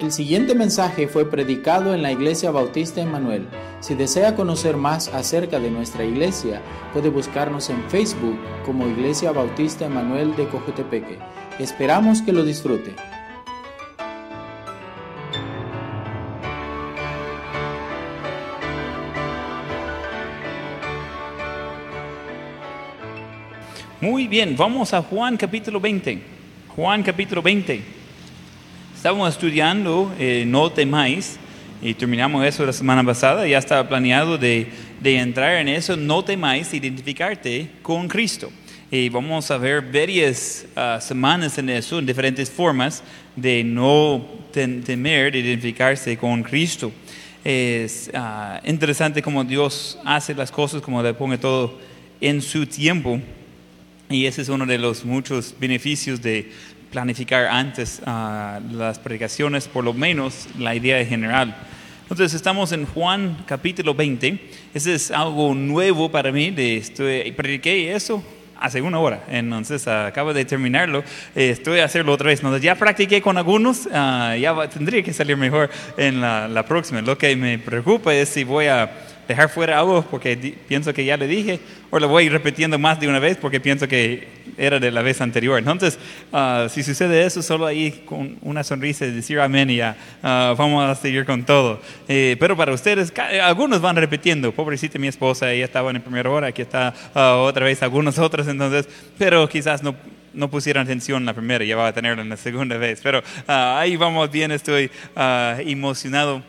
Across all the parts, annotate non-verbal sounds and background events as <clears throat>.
El siguiente mensaje fue predicado en la Iglesia Bautista Emanuel. Si desea conocer más acerca de nuestra iglesia, puede buscarnos en Facebook como Iglesia Bautista Emanuel de Cojutepeque. Esperamos que lo disfrute. Muy bien, vamos a Juan capítulo 20. Juan capítulo 20. Estamos estudiando eh, No temáis y terminamos eso la semana pasada. Ya estaba planeado de, de entrar en eso. No temáis, identificarte con Cristo. Y vamos a ver varias ah, semanas en eso, en diferentes formas de no temer, de identificarse con Cristo. Es ah, interesante cómo Dios hace las cosas, como le pone todo en su tiempo. Y ese es uno de los muchos beneficios de planificar antes ah, las predicaciones, por lo menos la idea general. Entonces estamos en Juan capítulo 20. Ese es algo nuevo para mí. De, estoy, prediqué eso hace una hora, entonces acabo de terminarlo. Eh, estoy a hacerlo otra vez. Entonces ya practiqué con algunos, ah, ya tendría que salir mejor en la, la próxima. Lo que me preocupa es si voy a dejar fuera algo porque pienso que ya le dije, o lo voy repitiendo más de una vez porque pienso que era de la vez anterior. Entonces, ah, si sucede eso, solo ahí con una sonrisa decir amén y ya, ah, vamos a seguir con todo. Eh, pero para ustedes, algunos van repitiendo, pobrecita mi esposa, ella estaba en primera hora, aquí está ah, otra vez algunos <laughs> otros, entonces, pero quizás no no pusieron atención la primera, ya va a tenerlo en la segunda vez. Pero ahí vamos bien, estoy emocionado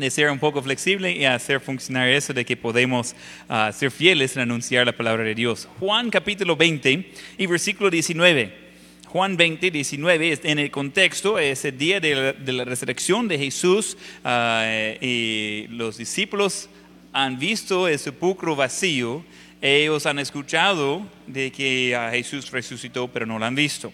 de ser un poco flexible y hacer funcionar eso de que podemos ah, ser fieles en anunciar la palabra de Dios. Juan capítulo 20 y versículo 19. Juan 20, 19, en el contexto, es el día de la, resurrección de Jesús ah, y los discípulos han visto el sepulcro vacío, ellos han escuchado de que ah, Jesús resucitó, pero no lo han visto.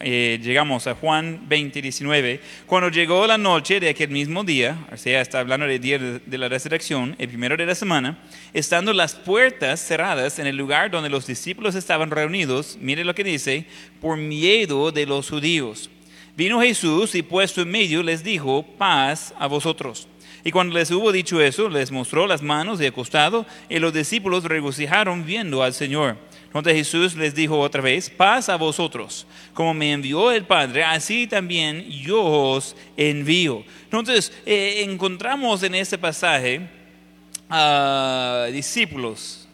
Eh, llegamos a Juan 20, 19, cuando llegó la noche de aquel mismo día, o sea, está hablando del día de la resurrección, el primero de la semana, estando las puertas cerradas en el lugar donde los discípulos estaban reunidos, mire lo que dice, por miedo de los judíos. Vino Jesús y puesto en medio les dijo, paz a vosotros. Y cuando les hubo dicho eso, les mostró las manos y acostado, y los discípulos regocijaron viendo al Señor. Entonces Jesús les dijo otra vez, paz a vosotros, como me envió el Padre, así también yo os envío. Entonces eh, encontramos en este pasaje a discípulos,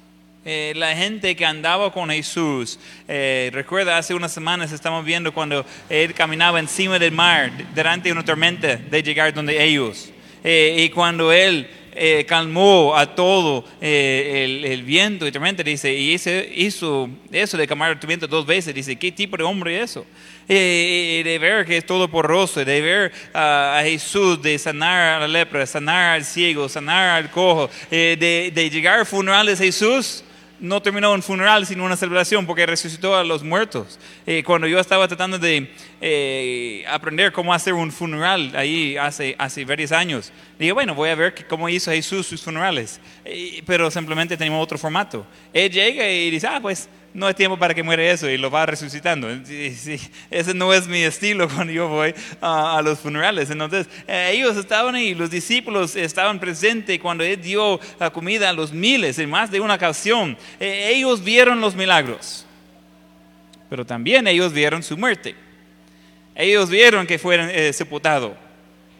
eh, la gente que andaba con Jesús. Eh, recuerda, hace unas semanas estamos viendo cuando él caminaba encima del mar, delante de una tormenta, de llegar donde ellos. y cuando él eh, calmó a todo eh, el, viento y tormenta, dice, y hizo eso de calmar el viento dos veces, dice, ¿qué tipo de hombre es eso? Eh, de ver que es todo porroso, de ver a Jesús, de sanar a la lepra, de sanar al ciego, sanar al cojo, de, de llegar a funerales Jesús, no terminó un funeral sino una celebración porque resucitó a los muertos. Eh, cuando yo estaba tratando de eh, aprender cómo hacer un funeral ahí hace, hace varios años, dije, bueno, voy a ver cómo hizo Jesús sus funerales. Eh, pero simplemente tenemos otro formato. Él llega y dice, ah, pues no hay tiempo para que muera eso y lo va resucitando. ese no es mi estilo <laughs> cuando yo voy a, los funerales. Entonces, eh, ellos estaban ahí, los discípulos estaban presentes cuando Él dio la comida a los miles en más de una ocasión. Eh, ellos vieron los milagros, pero también ellos vieron su muerte. Ellos vieron que fueron eh.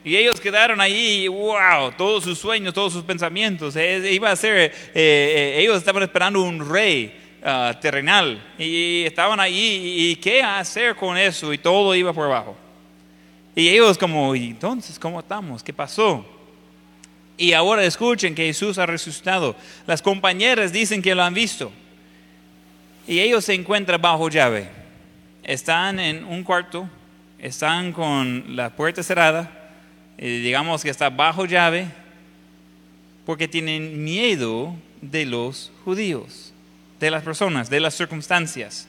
Y ellos quedaron ahí, wow, todos sus sueños, todos sus pensamientos. iba a ser, ellos estaban esperando un rey Ah, terrenal y estaban allí y qué hacer con eso y todo iba por abajo. Y ellos como, ¿y entonces cómo estamos? ¿Qué pasó? Y ahora escuchen que Jesús ha resucitado. Las compañeras dicen que lo han visto. Y ellos se encuentran bajo llave. Están en un cuarto, están con la puerta cerrada, y digamos que está bajo llave, porque tienen miedo de los judíos de las personas, de las circunstancias.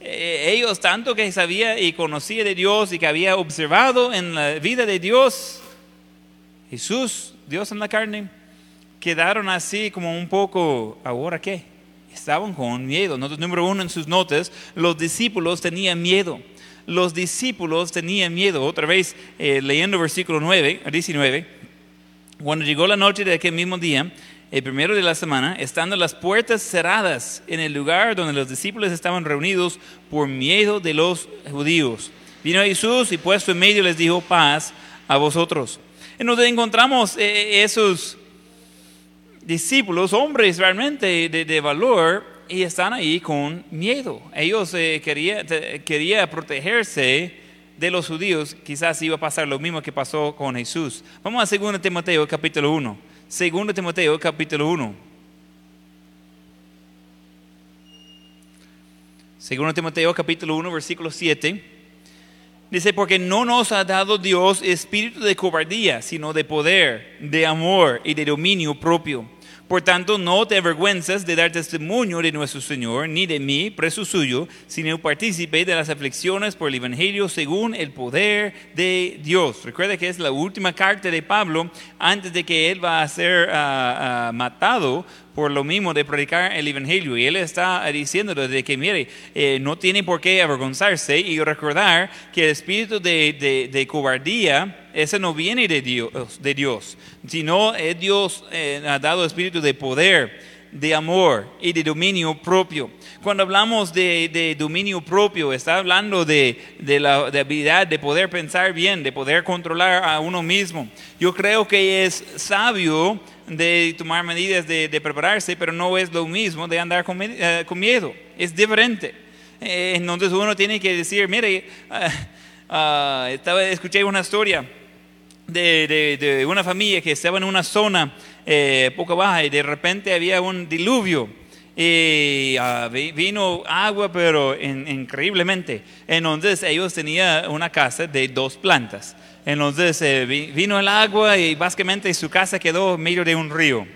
Eh, ellos tanto que sabía y conocía de Dios y que había observado en la vida de Dios, Jesús, Dios en la carne, quedaron así como un poco, ¿ahora qué? Estaban con miedo. número uno en sus notas, los discípulos tenían miedo. los discípulos tenían miedo. Otra vez, eh, leyendo versículo 9, 19, cuando llegó la noche de aquel mismo día, el primero de la semana, estando las puertas cerradas en el lugar donde los discípulos estaban reunidos por miedo de los judíos. Vino Jesús y puesto en medio les dijo paz a vosotros. En donde encontramos eh, esos discípulos, hombres realmente de, valor, y están ahí con miedo. Ellos eh, querían quería protegerse de los judíos. Quizás iba a pasar lo mismo que pasó con Jesús. Vamos a 2 Timoteo capítulo 1. Segundo Timoteo capítulo 1. Segundo Timoteo capítulo 1 versículo 7. Dice, porque no nos ha dado Dios espíritu de cobardía, sino de poder, de amor y de dominio propio. Por tanto, no te avergüenzas de dar testimonio de nuestro Señor, ni de mí, preso suyo, sino partícipe de las aflicciones por el Evangelio según el poder de Dios. Recuerda que es la última carta de Pablo antes de que él va a ser ah, ah, matado por lo mismo de predicar el Evangelio. Y él está diciendo de que, mire, eh, no tiene por qué avergonzarse y recordar que el espíritu de, de, cobardía, ese no viene de Dios, de Dios sino Dios eh, ha dado espíritu de poder, de amor y de dominio propio. Cuando hablamos de, de dominio propio, está hablando de, de la de habilidad de poder pensar bien, de poder controlar a uno mismo. Yo creo que es sabio de tomar medidas de, prepararse, pero no es lo mismo de andar con, eh, miedo. Es diferente. Eh, entonces uno tiene que decir, mire, ah, ah, estaba, escuché una historia de, una familia que estaba en una zona eh, poco baja y de repente había un diluvio. Y ah, vino agua, pero increíblemente. Entonces ellos tenían una casa de dos plantas. Entonces eh, vino el agua y básicamente su casa quedó en medio de un río.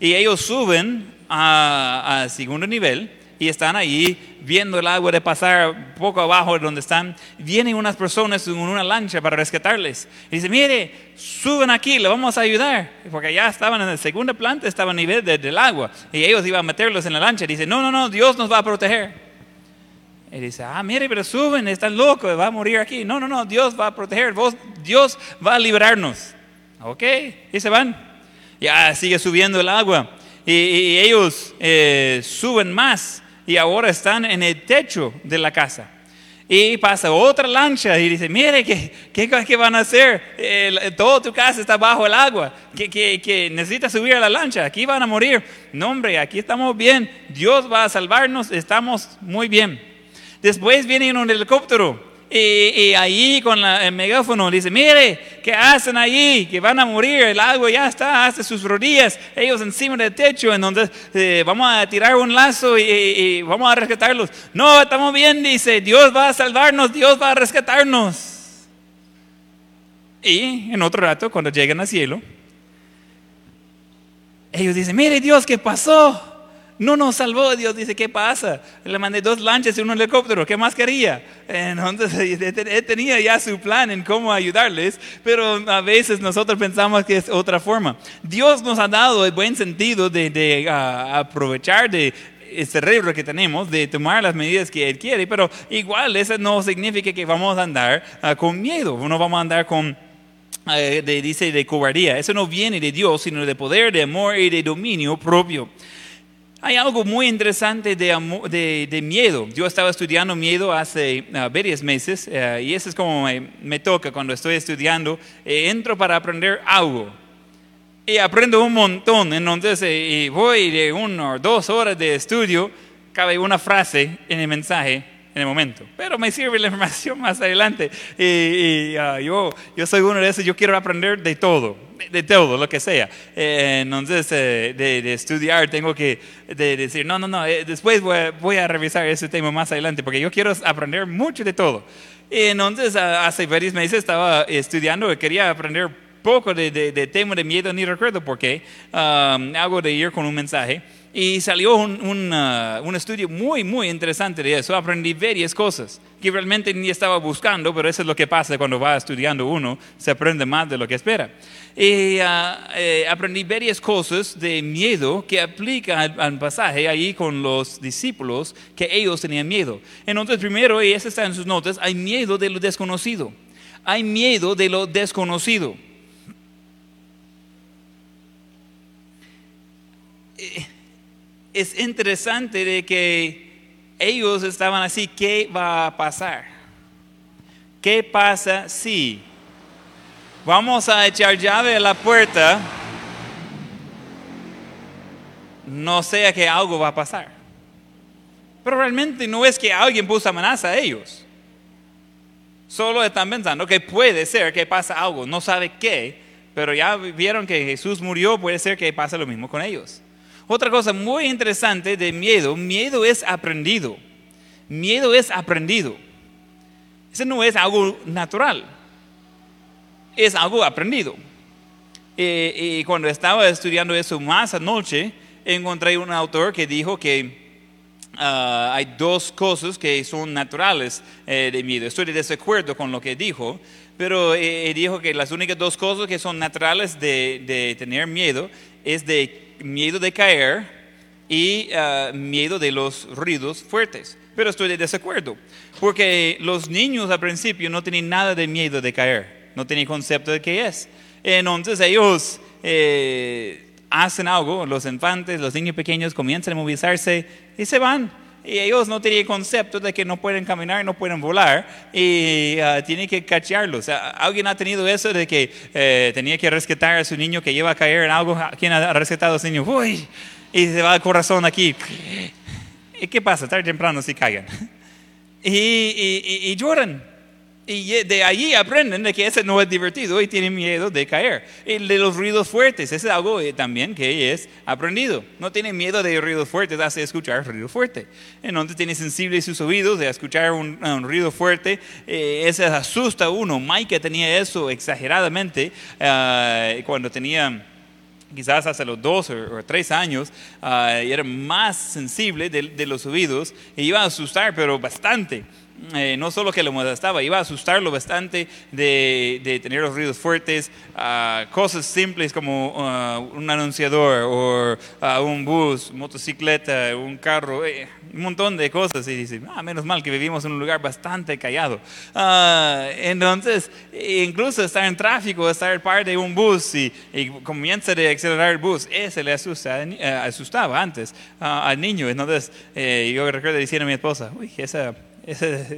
Y ellos suben al segundo nivel y están ahí viendo el agua de pasar poco abajo de donde están. Vienen unas personas en una lancha para rescatarles. Y dice, mire, suben aquí, le vamos a ayudar. Porque ya estaban en la segunda planta, estaban a nivel del agua. Y ellos iban a meterlos en la lancha. Y dice, no, no, no, Dios nos va a proteger. Y dice, ah, mire, pero suben, están locos, va a morir aquí. No, no, no, Dios va a proteger, vos, Dios va a liberarnos. Ok, y se van. Ya sigue subiendo el agua. Y, ellos eh, suben más y ahora están en el techo de la casa. Y pasa otra lancha y dice, mire, ¿qué, qué, van a hacer? Eh, toda tu casa está bajo el agua, que, que, que necesitas subir a la lancha, aquí van a morir. No, hombre, aquí estamos bien, Dios va a salvarnos, estamos muy bien. Después viene un helicóptero y, ahí con el megáfono dice, mire, ¿qué hacen ahí? Que van a morir, el agua ya está hasta sus rodillas, ellos encima del techo, entonces eh, vamos a tirar un lazo y, vamos a rescatarlos. No, estamos bien, dice, Dios va a salvarnos, Dios va a rescatarnos. Y en otro rato, cuando llegan al cielo, ellos dicen, mire Dios, ¿qué pasó? No nos salvó, Dios dice, ¿qué pasa? Le mandé dos lanchas y un helicóptero, ¿qué más quería? Entonces, <laughs> él tenía ya su plan en cómo ayudarles, pero a veces nosotros pensamos que es otra forma. Dios nos ha dado el buen sentido de, ah, aprovechar de el cerebro que tenemos, de tomar las medidas que Él quiere, pero igual eso no significa que vamos a andar ah, con miedo, no vamos a andar con... Eh, dice de cobardía, eso no viene de Dios, sino de poder, de amor y de dominio propio. Hay algo muy interesante de, de, miedo. Yo estaba estudiando miedo hace ah, varios meses eh, y eso es como me, toca cuando estoy estudiando. Eh, entro para aprender algo y aprendo un montón. Entonces eh, voy de una o dos horas de estudio, cabe una frase en el mensaje en el momento. Pero me sirve la información <laughs> más adelante. Y, ah, yo, yo soy uno de esos, yo quiero aprender de todo, de, todo, lo que sea. Eh, entonces, eh, de, estudiar, tengo que decir, no, no, no, eh, después voy a, revisar ese tema más adelante, porque yo quiero aprender mucho de todo. Y entonces, ah, hace varios meses estaba estudiando y quería aprender poco de, tema de miedo, ni recuerdo por qué. Um, algo de ir con un mensaje. Y salió un, un, uh, un, estudio muy, muy interesante de eso. Aprendí varias cosas que realmente ni estaba buscando, pero eso es lo que pasa cuando va estudiando uno, se aprende más de lo que espera. Y uh, eh, aprendí varias cosas de miedo que aplica al, al, pasaje ahí con los discípulos, que ellos tenían miedo. Entonces, primero, y eso está en sus notas, hay miedo de lo desconocido. Hay miedo de lo desconocido. Es interesante de que ellos estaban así, ¿qué va a pasar? ¿Qué pasa si vamos a echar llave a la puerta? No sea que algo va a pasar. Pero realmente no es que alguien puso amenaza a ellos. Solo están pensando que puede ser que pasa algo, no sabe qué, pero ya vieron que Jesús murió, puede ser que pase lo mismo con ellos. Otra cosa muy interesante de miedo, miedo es aprendido. Miedo es aprendido. Eso no es algo natural, es algo aprendido. y cuando estaba estudiando eso más anoche, encontré un autor que dijo que Uh, hay dos cosas que son naturales eh, de miedo. Estoy de desacuerdo con lo que dijo, pero eh, dijo que las únicas dos cosas que son naturales de, de tener miedo es de miedo de caer y uh, miedo de los ruidos fuertes. Pero estoy de desacuerdo, porque los niños al principio no tienen nada de miedo de caer, no tienen concepto de qué es. Entonces ellos eh, hacen algo, los infantes, los niños pequeños comienzan a movilizarse y se van y ellos no tenían concepto de que no pueden caminar, no pueden volar y uh, tienen que cachearlos. ¿Alguien ha tenido eso de que eh, tenía que rescatar a su niño que lleva a caer en algo? ¿Quién ha rescatado a su niño? Uy, y se va el corazón aquí. ¿Y qué pasa? Tarde temprano si caigan. <laughs> Y, y, y, y lloran. Y de allí aprenden de que ese no es divertido y tienen miedo de caer. Y de los ruidos fuertes, ese es algo eh, también que es aprendido. No tienen miedo de ruidos fuertes, hace escuchar ruido fuerte. Entonces tiene sensibles sus oídos de escuchar un, un ruido fuerte. Eh, ese asusta a uno. Mike tenía eso exageradamente uh, cuando tenía quizás hace los dos o, tres años, uh, era más sensible de, de, los oídos y iba a asustar, pero bastante. Eh, no solo que lo molestaba, iba a asustarlo bastante de, de tener los ruidos fuertes, uh, cosas simples como uh, un anunciador o uh, un bus, motocicleta, un carro, eh, un montón de cosas. Y dice, ah, menos mal que vivimos en un lugar bastante callado. entonces, incluso estar en tráfico, estar parte de un bus y, y comienza a acelerar el bus, ese le asusta, eh, asustaba antes al niño. Entonces, yo recuerdo diciendo a mi esposa, uy, esa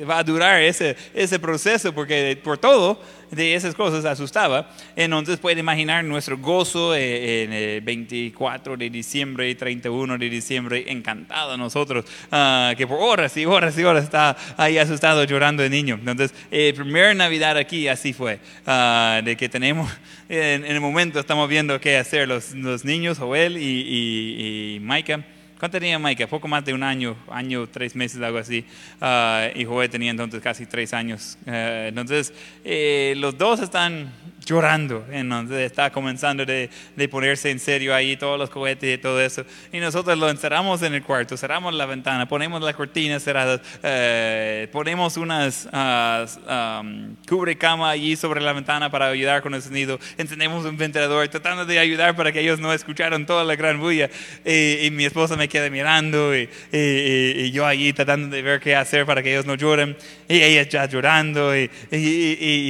va a durar ese, ese proceso porque por todo de esas cosas asustaba. Entonces puede imaginar nuestro gozo eh, en el 24 de diciembre y 31 de diciembre, encantado nosotros, uh, que por horas y horas y horas está ahí asustado llorando de niño. Entonces, eh, primera Navidad aquí así fue, uh, de que tenemos, en, en, el momento estamos viendo qué hacer los, los niños, Joel y, y, y Micah. ¿Cuánto tenía Mike? Poco más de un año, año, tres meses, algo así. Uh, y Joel tenía entonces casi tres años. Uh, entonces, eh, los dos están llorando. Entonces está comenzando de, de, ponerse en serio ahí todos los cohetes y todo eso. Y nosotros lo encerramos en el cuarto, cerramos la ventana, ponemos las cortinas cerradas, eh, ponemos unas uh, um, cubre cama allí sobre la ventana para ayudar con el sonido, encendemos un ventilador tratando de ayudar para que ellos no escucharan toda la gran bulla. Y, y mi esposa me queda mirando y, y, y, yo allí tratando de ver qué hacer para que ellos no lloren. Y ella ya llorando y,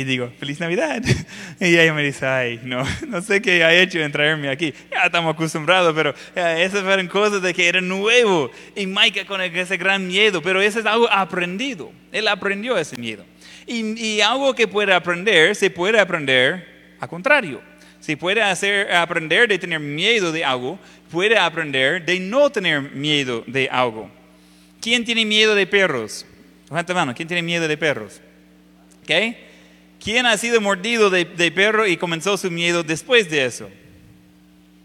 digo, feliz Navidad. <laughs> Y ella me dice, ay, no, <laughs> no sé qué ha hecho en traerme aquí. Ya estamos acostumbrados, pero eh, esas fueron cosas de que era nuevo. Y Mike con ese gran miedo, pero eso es algo aprendido. Él aprendió ese miedo. Y, y algo que puede aprender, se puede aprender a contrario. Si puede hacer, aprender de tener miedo de algo, puede aprender de no tener miedo de algo. ¿Quién tiene miedo de perros? Levanta mano, ¿quién tiene miedo de perros? ¿Ok? ¿Quién ha sido mordido de, de, perro y comenzó su miedo después de eso?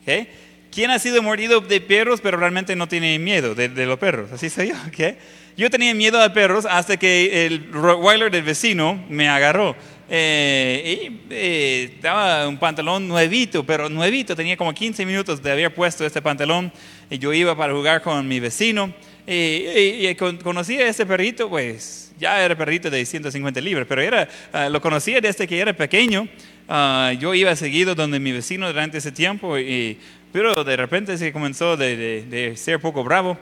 ¿Okay? ¿Quién ha sido mordido de perros pero realmente no tiene miedo de, de los perros? Así soy yo. <laughs> ¿okay? Yo tenía miedo a perros hasta que el Rottweiler del vecino me agarró. Eh, y, eh, estaba un pantalón nuevito, pero nuevito, tenía como 15 minutos de haber puesto este pantalón y yo iba para jugar con mi vecino y, conocí a ese perrito, pues ya era perrito de 150 libras, pero era, ah, lo conocía desde que era pequeño. Ah, yo iba seguido donde mi vecino durante ese tiempo, y, pero de repente se comenzó de, de, ser poco bravo.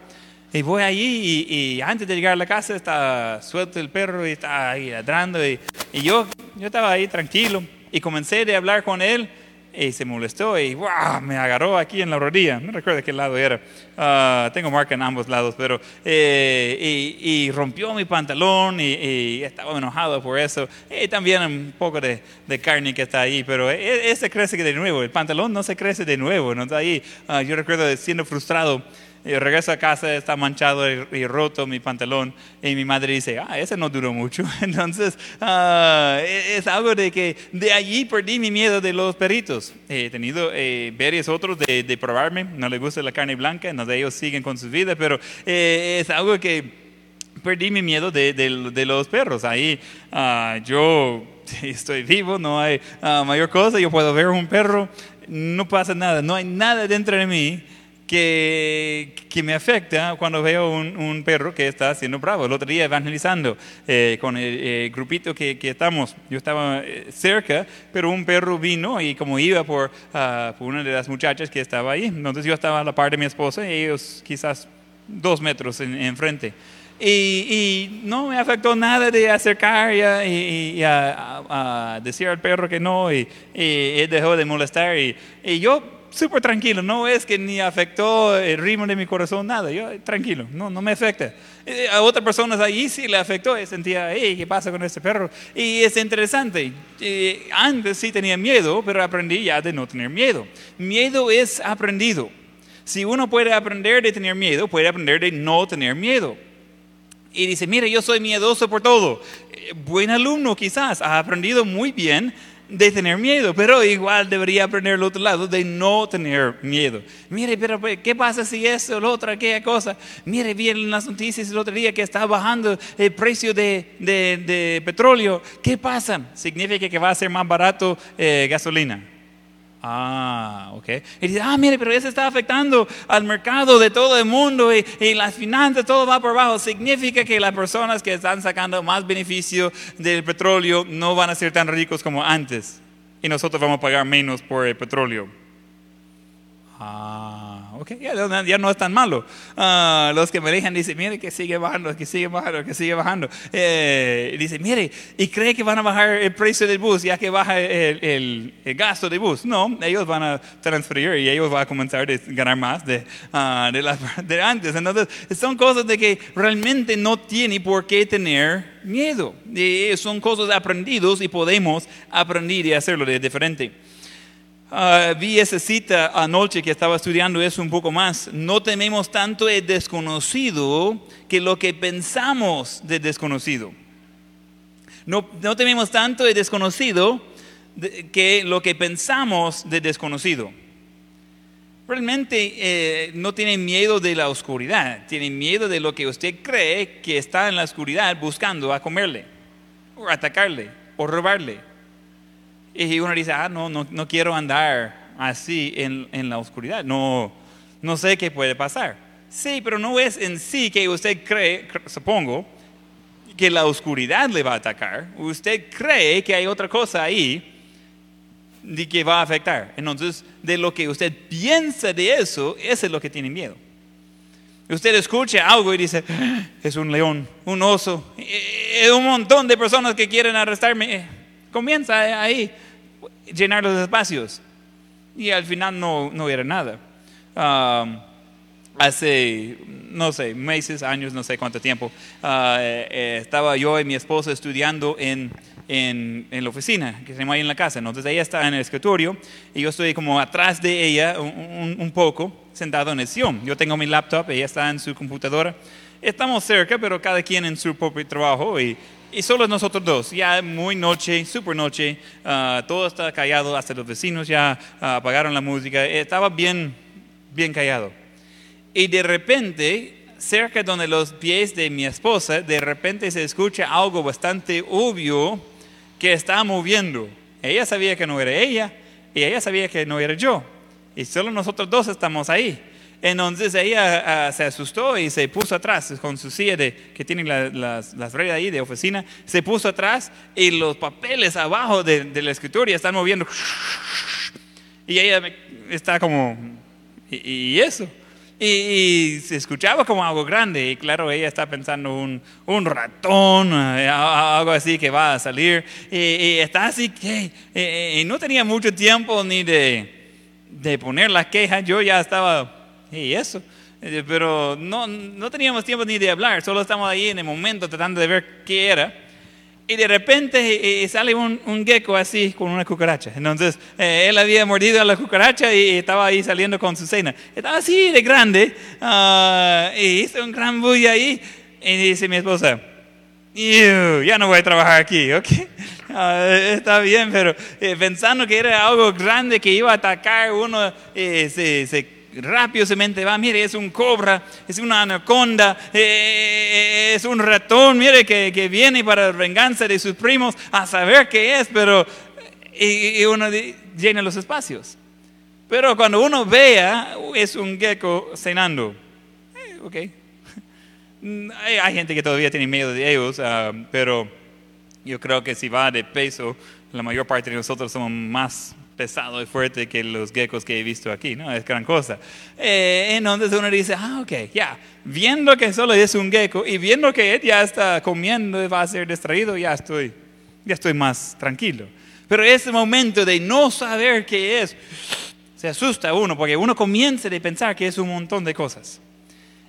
Y voy allí y, antes de llegar a la casa está suelto el perro y está ahí ladrando y, y yo, yo estaba ahí tranquilo y comencé a hablar con él y se molestó y me agarró aquí en la rodilla. No recuerdo qué lado era. Ah, tengo marca en ambos lados, pero. Eh, y, rompió mi pantalón y, estaba enojado por eso. Y también un poco de, de, carne que está ahí, pero e, ese crece de nuevo. El pantalón no se crece de nuevo, no está ahí. Ah, yo recuerdo siendo frustrado y regreso a casa, está manchado y, roto mi pantalón. Y mi madre dice, ah, ese no duró mucho. <laughs> Entonces, e, es algo de que de allí perdí mi miedo de los perritos. He tenido eh, varios otros de, de, probarme. No les gusta la carne blanca, de ellos siguen con su vida, pero eh, es algo que perdí mi miedo de, de, los perros. Ahí ah, yo <laughs> estoy vivo, no hay ah, mayor cosa. Yo puedo ver un perro, no pasa nada, no hay nada dentro de mí que, que, me afecta cuando veo un, un, perro que está siendo bravo. El otro día evangelizando eh, con el, grupito que, que, estamos, yo estaba eh, cerca, pero un perro vino y como iba por, uh, por una de las muchachas que estaba ahí, entonces yo estaba a la par de mi esposa y ellos quizás dos metros enfrente. En y, y, no me afectó nada de acercar y, y a, a, decir al perro que no y, él dejó de molestar y, yo súper tranquilo, no es que ni afectó el ritmo de mi corazón, nada, yo tranquilo, no, no me afecta. Eh, a otras personas ahí sí le afectó y sentía, hey, ¿qué pasa con este perro? Y es interesante, eh, antes sí tenía miedo, pero aprendí ya de no tener miedo. Miedo es aprendido. Si uno puede aprender de tener miedo, puede aprender de no tener miedo. Y dice, mire, yo soy miedoso por todo. Eh, buen alumno quizás, ha aprendido muy bien de tener miedo, pero igual debería aprender el otro lado, de no tener miedo. Mire, pero pues, ¿qué pasa si eso, lo otro, aquella cosa? Mire, vi en las noticias el otro día que está bajando el precio de, de, petróleo. ¿Qué pasa? Significa que va a ser más barato eh, gasolina. Ah, ok. Y dice, ah, mire, pero eso está afectando al mercado de todo el mundo y, y, las finanzas, todo va por abajo. Significa que las personas que están sacando más beneficio del petróleo no van a ser tan ricos como antes. Y nosotros vamos a pagar menos por el petróleo. Ah ya, no es tan malo. Ah, los que me dejan dicen, mire que sigue bajando, que sigue bajando, que sigue bajando. Eh, dice, mire, y cree que van a bajar el precio del bus ya que baja el, el, gasto del bus. No, ellos van a transferir y ellos van a comenzar a ganar más de, uh, de, <laughs> de antes. Entonces, son cosas de que realmente no tiene por qué tener miedo. son cosas aprendidos y podemos aprender y hacerlo de diferente. Ah, vi esa cita anoche que estaba estudiando eso un poco más. No tememos tanto el desconocido que lo que pensamos de desconocido. No, no tememos tanto el desconocido que lo que pensamos de desconocido. Realmente eh, no tienen miedo de la oscuridad, tienen miedo de lo que usted cree que está en la oscuridad buscando a comerle, o atacarle, o robarle. Y uno dice, ah, no, no, no quiero andar así en, en, la oscuridad, no, no sé qué puede pasar. Sí, pero no es en sí que usted cree, supongo, que la oscuridad le va a atacar. Usted cree que hay otra cosa ahí de que va a afectar. Entonces, de lo que usted piensa de eso, eso es lo que tiene miedo. Usted escucha algo y dice, ah, es un león, un oso, es un montón de personas que quieren arrestarme. Comienza ahí llenar los espacios. Y al final no, no era nada. hace, no sé, meses, años, no sé cuánto tiempo, ah, eh, eh, estaba yo y mi esposa estudiando en, en, en, la oficina, que se llama ahí en la casa. Entonces ella está en el escritorio y yo estoy como atrás de ella un, un poco, sentado en el sillón. Yo tengo mi laptop, ella está en su computadora. Estamos cerca, pero cada quien en su propio trabajo y y solo nosotros dos, ya muy noche, super noche, ah, todo está callado, hasta los vecinos ya ah, apagaron la música, estaba bien, bien callado. Y de repente cerca donde los pies de mi esposa, de repente se escucha algo bastante obvio que está moviendo. Ella sabía que no era ella y ella sabía que no era yo. Y solo nosotros dos estamos ahí. Entonces ella ah, se asustó y se puso atrás con su silla de, que tienen las, las redes ahí de oficina. Se puso atrás y los papeles abajo de, del escritorio están moviendo. Y ella está como, ¿y, eso? Y, se escuchaba como algo grande y claro, ella está pensando un, un ratón, eh, algo así que va a salir. Y, está así que y no tenía mucho tiempo ni de, de poner la queja. Yo ya estaba y eso. Eh, pero no, no teníamos tiempo ni de hablar, solo estábamos ahí en el momento tratando de ver qué era. Y de repente eh, eh, sale un, un, gecko así con una cucaracha. Entonces él había mordido a la cucaracha y estaba ahí saliendo con su cena. Estaba así de grande ah, y hizo un gran bulla ahí. Y dice mi esposa, ya no voy a trabajar aquí, ¿ok? <laughs> Ah, está bien, pero pensando que era algo grande que iba a atacar uno, se, se rápido se mente va, mire, es un cobra, es una anaconda, eh, eh, eh, es un ratón, mire, que, que, viene para venganza de sus primos, a saber qué es, pero y, uno llena los espacios. Pero cuando uno vea, es un gecko cenando. ok. <laughs> Hay, gente que todavía tiene miedo de ellos, ah, pero yo creo que si va de peso, la mayor parte de nosotros somos más pesado y fuerte que los geckos que he visto aquí, ¿no? Es gran cosa. Eh, entonces uno dice, ah, ok, ya, viendo que solo es un gecko y viendo que él ya está comiendo y va a ser distraído, ya estoy, ya estoy más tranquilo. Pero ese momento de no saber qué es, se asusta uno, porque uno comienza a pensar que es un montón de cosas.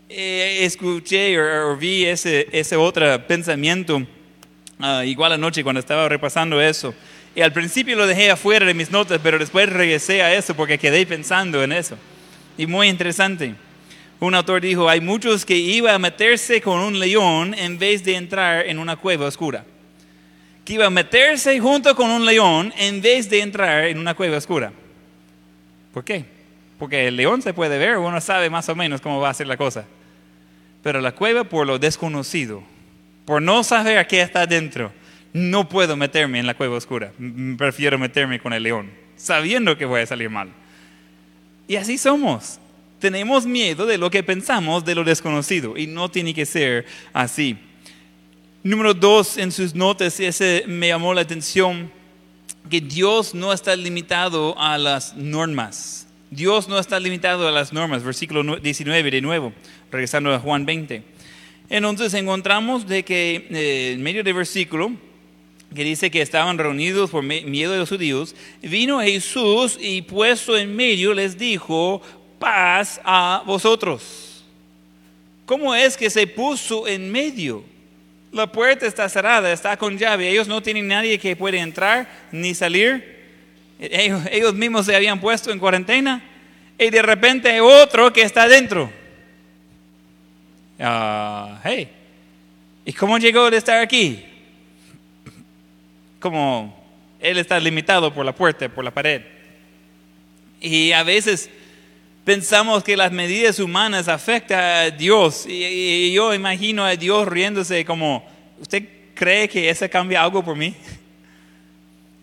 Eh, escuché o, vi ese, ese otro pensamiento, uh, igual anoche cuando estaba repasando eso, y al principio lo dejé afuera de mis notas, pero después regresé a eso porque quedé pensando en eso. Y muy interesante. Un autor dijo, hay muchos que iban a meterse con un león en vez de entrar en una cueva oscura. Que iban a meterse junto con un león en vez de entrar en una cueva oscura. ¿Por qué? Porque el león se puede ver, uno sabe más o menos cómo va a ser la cosa. Pero la cueva por lo desconocido, por no saber qué está dentro no puedo meterme en la cueva oscura, prefiero meterme con el león, sabiendo que voy a salir mal. Y así somos. Tenemos miedo de lo que pensamos de lo desconocido y no tiene que ser así. Número dos, en sus notas, ese me llamó la atención, que Dios no está limitado a las normas. Dios no está limitado a las normas. Versículo 19 de nuevo, regresando a Juan 20. Entonces encontramos de que eh, en medio del versículo, que dice que estaban reunidos por miedo de los judíos, vino Jesús y puesto en medio les dijo, paz a vosotros. ¿Cómo es que se puso en medio? La puerta está cerrada, está con llave, ellos no tienen nadie que puede entrar ni salir. Ellos, mismos se habían puesto en cuarentena y de repente otro que está dentro. Ah, hey, ¿y cómo llegó de estar aquí? Como Él está limitado por la puerta, por la pared. Y a veces pensamos que las medidas humanas afectan a Dios. Y, yo imagino a Dios riéndose como, ¿usted cree que eso cambia algo por mí? <laughs>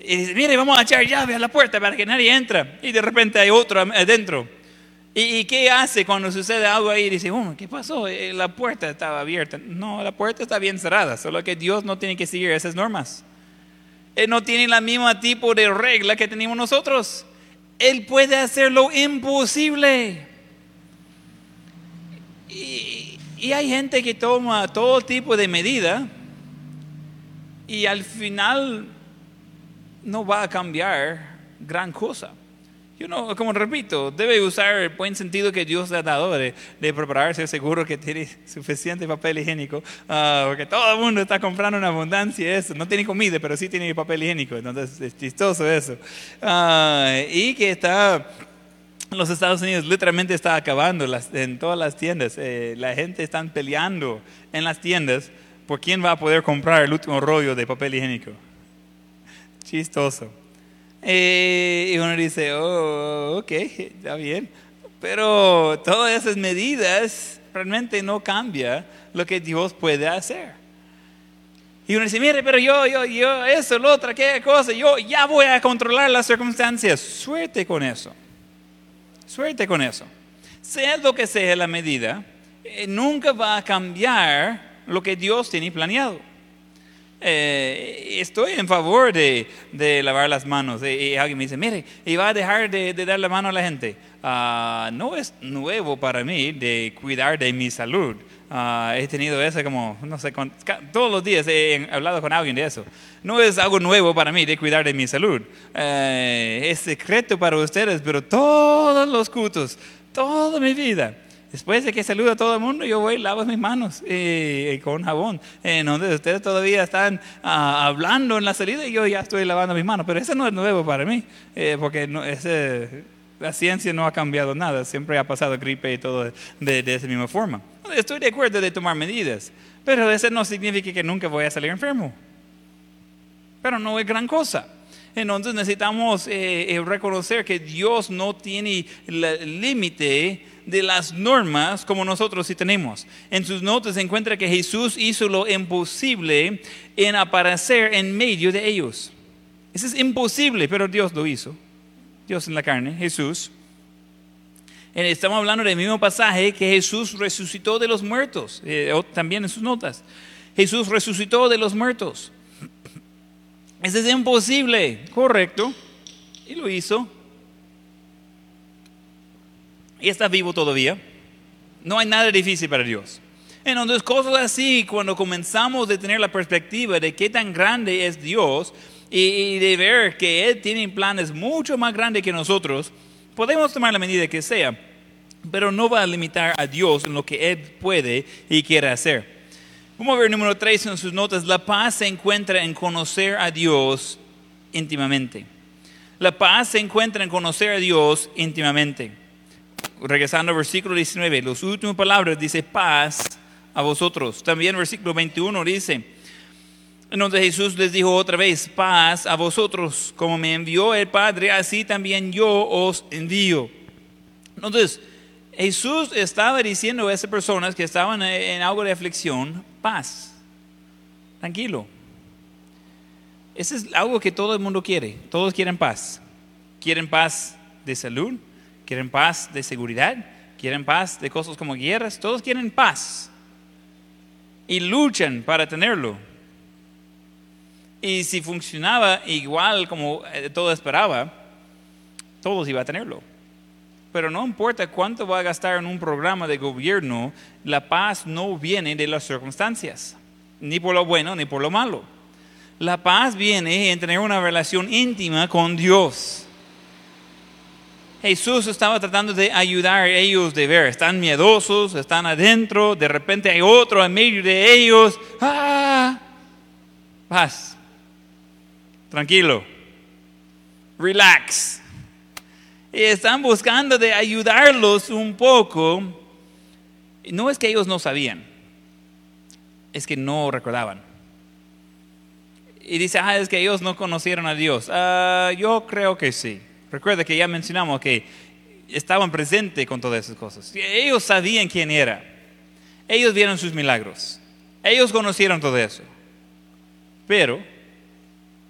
Y dice, mire, vamos a echar llave a la puerta para que nadie entre. Y de repente hay otro adentro. ¿Y, qué hace cuando sucede algo ahí? Dice, oh, ¿qué pasó? Eh, la puerta estaba abierta. No, la puerta está bien cerrada, solo que Dios no tiene que seguir esas normas. Él no tiene la misma tipo de regla que tenemos nosotros. Él puede hacer lo imposible. Y, y, hay gente que toma todo tipo de medida y al final no va a cambiar gran cosa como repito, debe usar el buen sentido que Dios le ha dado de, prepararse seguro que tiene suficiente papel higiénico, ah, porque todo el mundo está comprando una abundancia eso. No tiene comida, pero sí tiene papel higiénico, entonces es chistoso eso. Ah, y que está los Estados Unidos literalmente está acabando en todas las tiendas. Eh, la gente está peleando en las tiendas por quién va a poder comprar el último rollo de papel higiénico. Chistoso. Eh, y uno dice, oh, ok, está bien. Pero todas esas medidas realmente no cambia lo que Dios puede hacer. Y uno dice, mire, pero yo, yo, yo, eso, lo otro, qué cosa, yo ya voy a controlar las circunstancias. Suerte con eso. Suerte con eso. Sea lo que sea la medida, eh, nunca va a cambiar lo que Dios tiene planeado. Eh, estoy en favor de, de lavar las manos. Y, alguien me dice, mire, ¿y va a dejar de, de dar la mano a la gente? Ah, no es nuevo para mí de cuidar de mi salud. Ah, he tenido eso como, no sé, todos los días he hablado con alguien de eso. No es algo nuevo para mí de cuidar de mi salud. Eh, es secreto para ustedes, pero todos los cultos, toda mi vida, Después de que saludo a todo el mundo, yo voy y lavo mis manos con jabón. En donde ustedes todavía están ah, hablando en la salida y yo ya estoy lavando mis manos. Pero eso no es nuevo para mí, eh, porque no, ese, la ciencia no ha cambiado nada. Siempre ha pasado gripe y todo de, de esa misma forma. Estoy de acuerdo de tomar medidas, pero eso no significa que nunca voy a salir enfermo. Pero no es gran cosa. Entonces necesitamos eh, eh, reconocer que Dios no tiene límite de las normas como nosotros sí tenemos. En sus notas se encuentra que Jesús hizo lo imposible en aparecer en medio de ellos. Eso es imposible, pero Dios lo hizo. Dios en la carne, Jesús. Estamos hablando del mismo pasaje que Jesús resucitó de los muertos, eh, también en sus notas. Jesús resucitó de los muertos. Eso es imposible, correcto. Y lo hizo y está vivo todavía. No hay nada difícil para Dios. Entonces, cosas así, cuando comenzamos a tener la perspectiva de qué tan grande es Dios y, de ver que Él tiene planes mucho más grandes que nosotros, podemos tomar la medida que sea, pero no va a limitar a Dios en lo que Él puede y quiere hacer. Vamos a ver número 3 en sus notas. La paz se encuentra en conocer a Dios íntimamente. La paz se encuentra en conocer a Dios íntimamente regresando al versículo 19, las últimas palabras dice paz a vosotros. También versículo 21 dice, en donde Jesús les dijo otra vez, paz a vosotros, como me envió el Padre, así también yo os envío. Entonces, Jesús estaba diciendo a esas personas que estaban en algo de aflicción, paz, tranquilo. Eso es algo que todo el mundo quiere, todos quieren paz. Quieren paz de salud, quieren paz de seguridad, quieren paz de cosas como guerras, todos quieren paz y luchan para tenerlo. Y si funcionaba igual como eh, todo esperaba, todos iban a tenerlo. Pero no importa cuánto va a gastar en un programa de gobierno, la paz no viene de las circunstancias, ni por lo bueno ni por lo malo. La paz viene en tener una relación íntima con Dios. Jesús estaba tratando de ayudar a ellos de ver, están miedosos, están adentro, de repente hay otro en medio de ellos. ¡Ah! Paz. Tranquilo. Relax. Y están buscando de ayudarlos un poco. No es que ellos no sabían, es que no recordaban. Y dice, ah, es que ellos no conocieron a Dios. Ah, yo creo que sí. Recuerda que ya mencionamos que estaban presentes con todas esas cosas. Ellos sabían quién era. Ellos vieron sus milagros. Ellos conocieron todo eso. Pero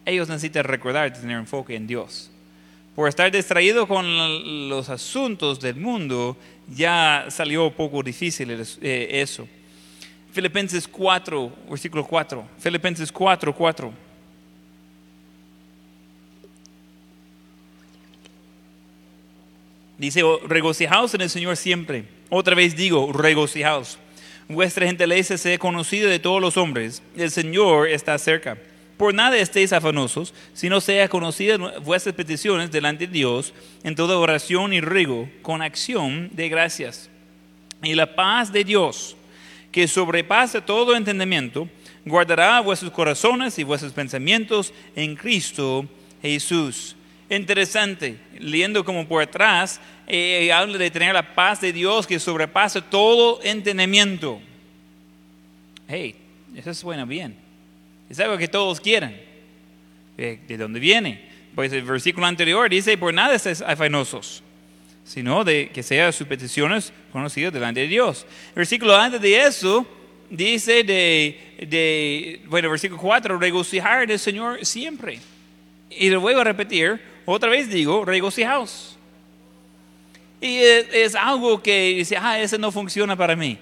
ellos necesitan recordar tener enfoque en Dios. Por estar distraído con los asuntos del mundo, ya salió poco difícil eh, eso. Filipenses 4, versículo 4. Filipenses 4, 4. Dice, oh, regocijaos en el Señor siempre. Otra vez digo, regocijaos. Vuestra gentileza sea conocida de todos los hombres. El Señor está cerca. Por nada estéis afanosos, sino sea conocida vuestras peticiones delante de Dios en toda oración y rigo, con acción de gracias. Y la paz de Dios, que sobrepasa todo entendimiento, guardará vuestros corazones y vuestros pensamientos en Cristo Jesús interesante, leyendo como por atrás, eh, habla de tener la paz de Dios que sobrepasa todo entendimiento. Hey, eso suena bien. Es algo que todos quieren. ¿De dónde viene? Pues el versículo anterior dice, por nada estés afanosos. sino de que sean sus peticiones conocidas delante de Dios. El versículo antes de eso dice de, de bueno, versículo 4, regocijar del Señor siempre. Y lo voy a repetir, otra vez digo, regocijaos. Y es, es algo que dice, ah, ese no funciona para mí.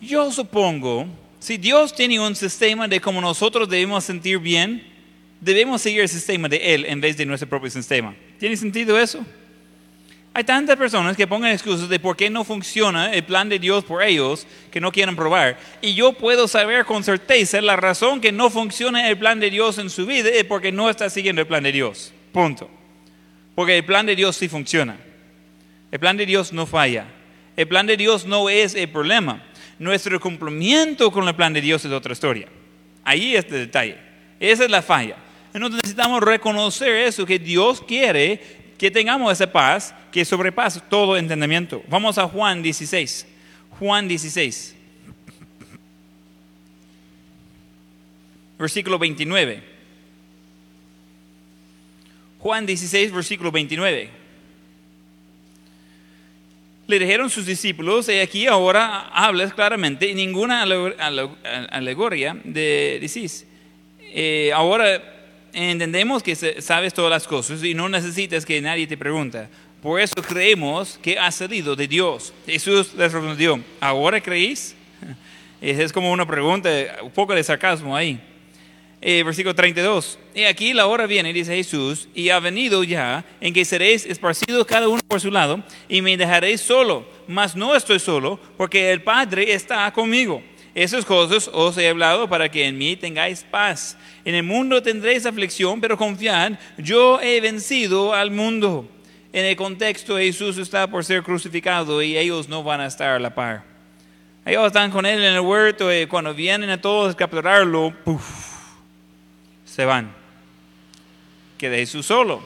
Yo supongo, si Dios tiene un sistema de cómo nosotros debemos sentir bien, debemos seguir el sistema de Él en vez de nuestro propio sistema. ¿Tiene sentido eso? Hay tantas personas que pongan excusas de por qué no funciona el plan de Dios por ellos que no quieren probar. Y yo puedo saber con certeza la razón que no funciona el plan de Dios en su vida es porque no está siguiendo el plan de Dios. Punto. Porque el plan de Dios sí funciona. El plan de Dios no falla. El plan de Dios no es el problema. Nuestro cumplimiento con el plan de Dios es otra historia. Ahí es el detalle. Esa es la falla. Entonces necesitamos reconocer eso, que Dios quiere que tengamos esa paz que sobrepasa todo entendimiento. Vamos a Juan 16. Juan 16. Versículo 29. Juan 16, versículo 29. Le dijeron sus discípulos, y aquí ahora hablas claramente, ninguna alegoría de decís. Eh, ahora entendemos que sabes todas las cosas y no necesitas que nadie te pregunte. Por eso creemos que ha salido de Dios. Jesús les respondió, ¿ahora creéis? <laughs> Es como una pregunta, un poco de sarcasmo ahí. Eh, versículo 32. Y aquí la hora viene, dice Jesús, y ha venido ya en que seréis esparcidos cada uno por su lado y me dejaréis solo. Mas no estoy solo, porque el Padre está conmigo. Esas cosas os he hablado para que en mí tengáis paz. En el mundo tendréis aflicción, pero confiad, yo he vencido al mundo. En el contexto, Jesús está por ser crucificado y ellos no van a estar a la par. Ellos están con él en el huerto y cuando vienen a todos a capturarlo, se van. Queda Jesús solo.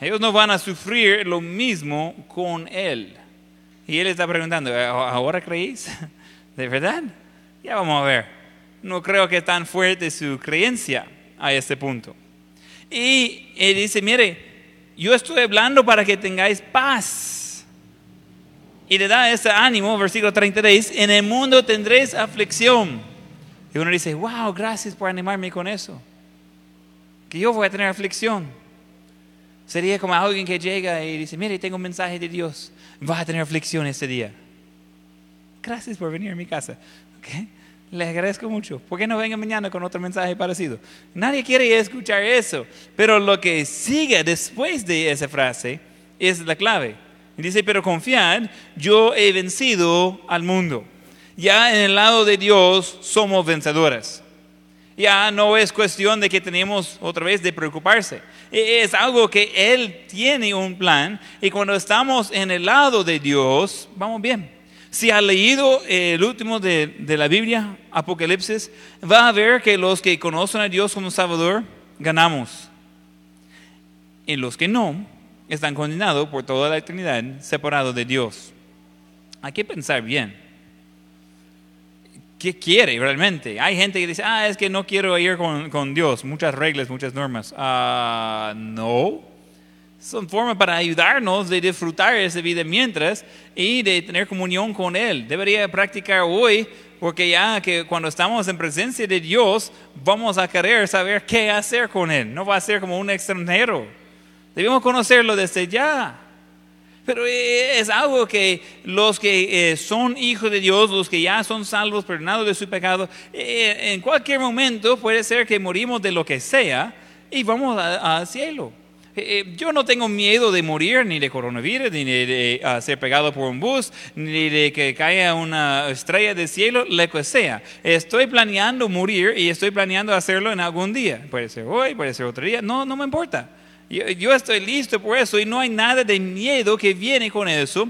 Ellos no van a sufrir lo mismo con él. Y él está preguntando, ¿ahora creéis? <laughs> ¿De verdad? Ya vamos a ver. No creo que tan fuerte su creencia a este punto. Y él dice, mire, yo estoy hablando para que tengáis paz. Y le da ese ánimo, versículo 33, en el mundo tendréis aflicción. Y uno dice, wow, gracias por animarme con eso. Que yo voy a tener aflicción. Sería como alguien que llega y dice, mire, tengo un mensaje de Dios. Vas a tener aflicción este día gracias por venir a mi casa. ¿Okay? Les agradezco mucho. ¿Por qué no venga mañana con otro mensaje parecido? Nadie quiere escuchar eso. Pero lo que sigue después de esa frase es la clave. dice, pero confiad, yo he vencido al mundo. Ya en el lado de Dios somos vencedores. Ya no es cuestión de que tenemos otra vez de preocuparse. E, es algo que Él tiene un plan y cuando estamos en el lado de Dios, vamos bien. Si ha leído el último de, la Biblia, Apocalipsis, va a ver que los que conocen a Dios como Salvador, ganamos. Y los que no, están condenados por toda la eternidad, separados de Dios. Hay que pensar bien. ¿Qué quiere realmente? Hay gente que dice, ah, es que no quiero ir con, con Dios, muchas reglas, muchas normas. Ah, no, son formas para ayudarnos de disfrutar esa vida mientras y de tener comunión con Él. Debería practicar hoy porque ya que cuando estamos en presencia de Dios vamos a querer saber qué hacer con Él. No va a ser como un extranjero. Debemos conocerlo desde ya. Pero es algo que los que eh, son hijos de Dios, los que ya son salvos, perdonados de su pecado, eh, en cualquier momento puede ser que morimos de lo que sea y vamos al cielo. Eh, eh, yo no tengo miedo de morir ni de coronavirus, ni de, ser pegado por un bus, ni de que caiga una estrella del cielo, lo que sea. Estoy planeando morir y estoy planeando hacerlo en algún día. Puede ser hoy, puede ser otro día, no, no me importa. Yo, estoy listo por eso y no hay nada de miedo que viene con eso